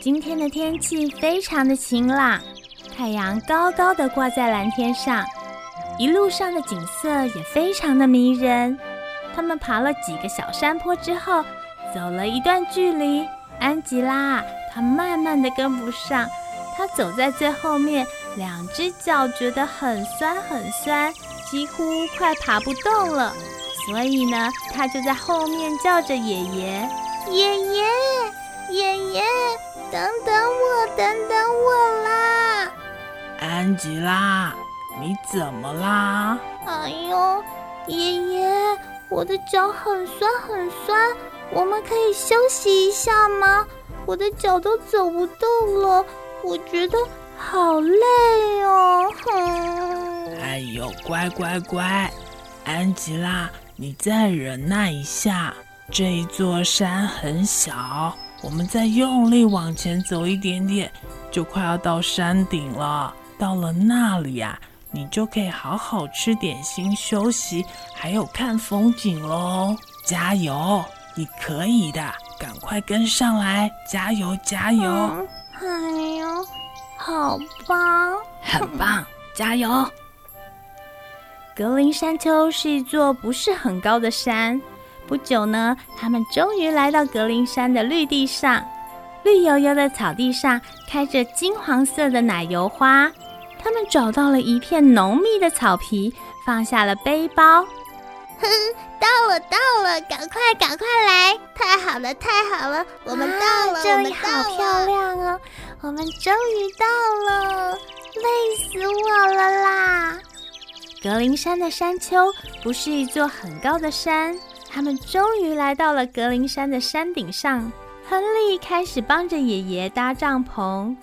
今天的天气非常的晴朗，太阳高高的挂在蓝天上，一路上的景色也非常的迷人。他们爬了几个小山坡之后，走了一段距离，安吉拉她慢慢的跟不上，她走在最后面，两只脚觉得很酸很酸，几乎快爬不动了。所以呢，她就在后面叫着爷爷，爷爷，爷爷。等等我，等等我啦！安吉拉，你怎么啦？哎呦，爷爷，我的脚很酸很酸，我们可以休息一下吗？我的脚都走不动了，我觉得好累哦。哼！哎呦，乖乖乖，安吉拉，你再忍耐一下，这一座山很小。我们再用力往前走一点点，就快要到山顶了。到了那里呀，你就可以好好吃点心、休息，还有看风景喽。加油，你可以的，赶快跟上来！加油，加油！哎呦，好棒，很棒，加油！格林山丘是一座不是很高的山。不久呢，他们终于来到格林山的绿地上。绿油油的草地上开着金黄色的奶油花。他们找到了一片浓密的草皮，放下了背包。哼，到了，到了，赶快，赶快来！太好了，太好了，我们到了，这里好漂亮哦！我们终于到了，累死我了啦！格林山的山丘不是一座很高的山。他们终于来到了格林山的山顶上。亨利开始帮着爷爷搭帐篷，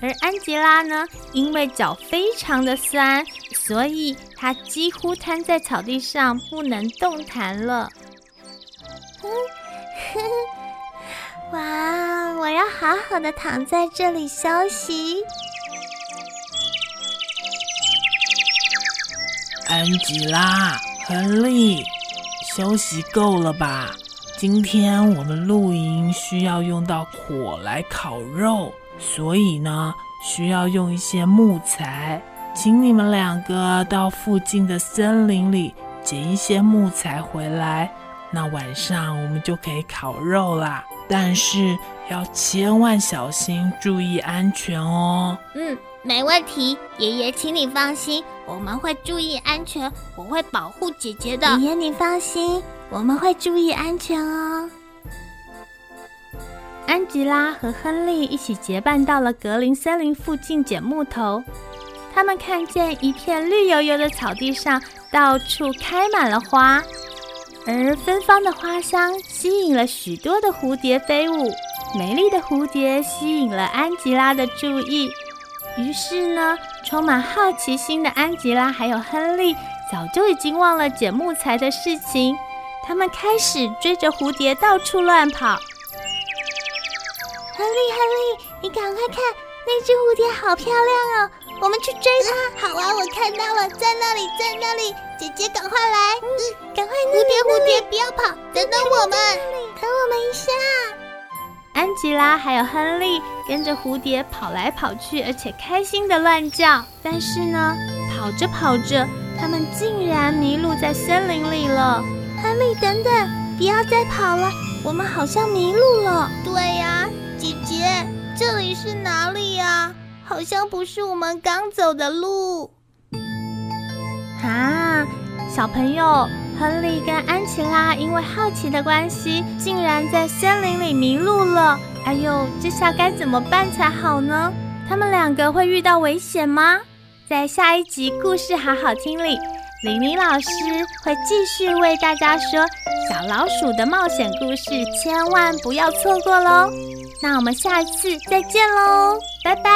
而安吉拉呢，因为脚非常的酸，所以她几乎瘫在草地上不能动弹了。哇，我要好好的躺在这里休息。安吉拉，亨利。休息够了吧？今天我们露营需要用到火来烤肉，所以呢，需要用一些木材。请你们两个到附近的森林里捡一些木材回来，那晚上我们就可以烤肉啦。但是要千万小心，注意安全哦。嗯。没问题，爷爷，请你放心，我们会注意安全，我会保护姐姐的。爷爷，你放心，我们会注意安全哦。安吉拉和亨利一起结伴到了格林森林附近捡木头，他们看见一片绿油油的草地上到处开满了花，而芬芳的花香吸引了许多的蝴蝶飞舞，美丽的蝴蝶吸引了安吉拉的注意。于是呢，充满好奇心的安吉拉还有亨利早就已经忘了捡木材的事情，他们开始追着蝴蝶到处乱跑。亨利，亨利，你赶快看，那只蝴蝶好漂亮哦！我们去追它。好啊，我看到了，在那里，在那里，姐姐赶快来，嗯，赶快，蝴蝶，蝴蝶，不要跑，等等我们，等我们一下。安吉拉还有亨利跟着蝴蝶跑来跑去，而且开心的乱叫。但是呢，跑着跑着，他们竟然迷路在森林里了。亨利，等等，不要再跑了，我们好像迷路了。对呀，姐姐，这里是哪里呀？好像不是我们刚走的路。啊，小朋友。亨利跟安琪拉因为好奇的关系，竟然在森林里迷路了。哎呦，这下该怎么办才好呢？他们两个会遇到危险吗？在下一集故事好好听里，玲玲老师会继续为大家说小老鼠的冒险故事，千万不要错过喽。那我们下次再见喽，拜拜。